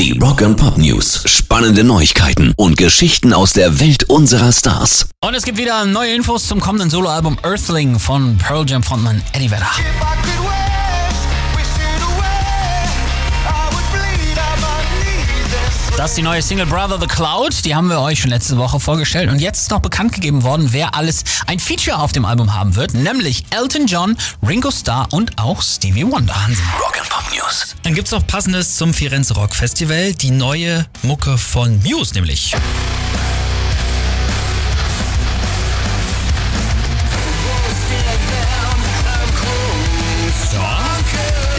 Die Rock and Pop News. Spannende Neuigkeiten und Geschichten aus der Welt unserer Stars. Und es gibt wieder neue Infos zum kommenden Soloalbum Earthling von Pearl Jam Frontmann Eddie Vedder. Das ist die neue Single Brother the Cloud. Die haben wir euch schon letzte Woche vorgestellt. Und jetzt ist noch bekannt gegeben worden, wer alles ein Feature auf dem Album haben wird. Nämlich Elton John, Ringo Starr und auch Stevie Wonder. Wahnsinn. Rock and Pop News. Dann gibt's noch passendes zum Firenze Rock Festival, die neue Mucke von Muse nämlich.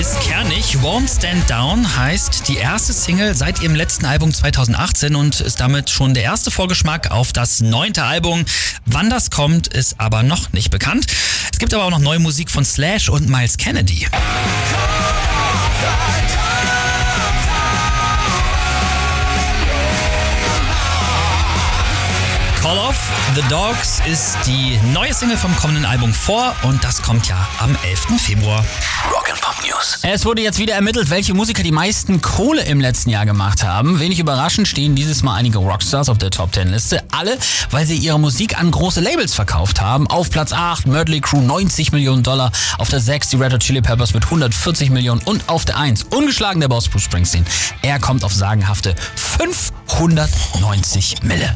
Ist kernig. Won't Stand Down heißt die erste Single seit ihrem letzten Album 2018 und ist damit schon der erste Vorgeschmack auf das neunte Album. Wann das kommt, ist aber noch nicht bekannt. Es gibt aber auch noch neue Musik von Slash und Miles Kennedy. Call Off The Dogs ist die neue Single vom kommenden Album vor und das kommt ja am 11. Februar. Rock and Pop News. Es wurde jetzt wieder ermittelt, welche Musiker die meisten Kohle im letzten Jahr gemacht haben. Wenig überraschend stehen dieses Mal einige Rockstars auf der Top 10 Liste. Alle, weil sie ihre Musik an große Labels verkauft haben. Auf Platz 8 Mötley Crew 90 Millionen Dollar. Auf der 6 die Red Hot Chili Peppers mit 140 Millionen. Und auf der 1 ungeschlagen der Boss Bruce Springsteen. Er kommt auf sagenhafte 590 Mille.